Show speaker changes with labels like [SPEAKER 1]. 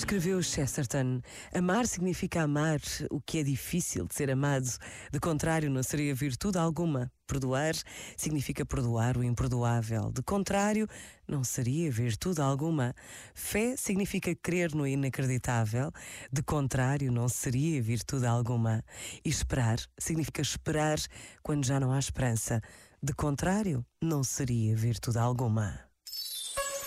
[SPEAKER 1] Escreveu Chesterton: Amar significa amar o que é difícil de ser amado. De contrário, não seria virtude alguma. Perdoar significa perdoar o imperdoável. De contrário, não seria virtude alguma. Fé significa crer no inacreditável. De contrário, não seria virtude alguma. E esperar significa esperar quando já não há esperança. De contrário, não seria virtude alguma.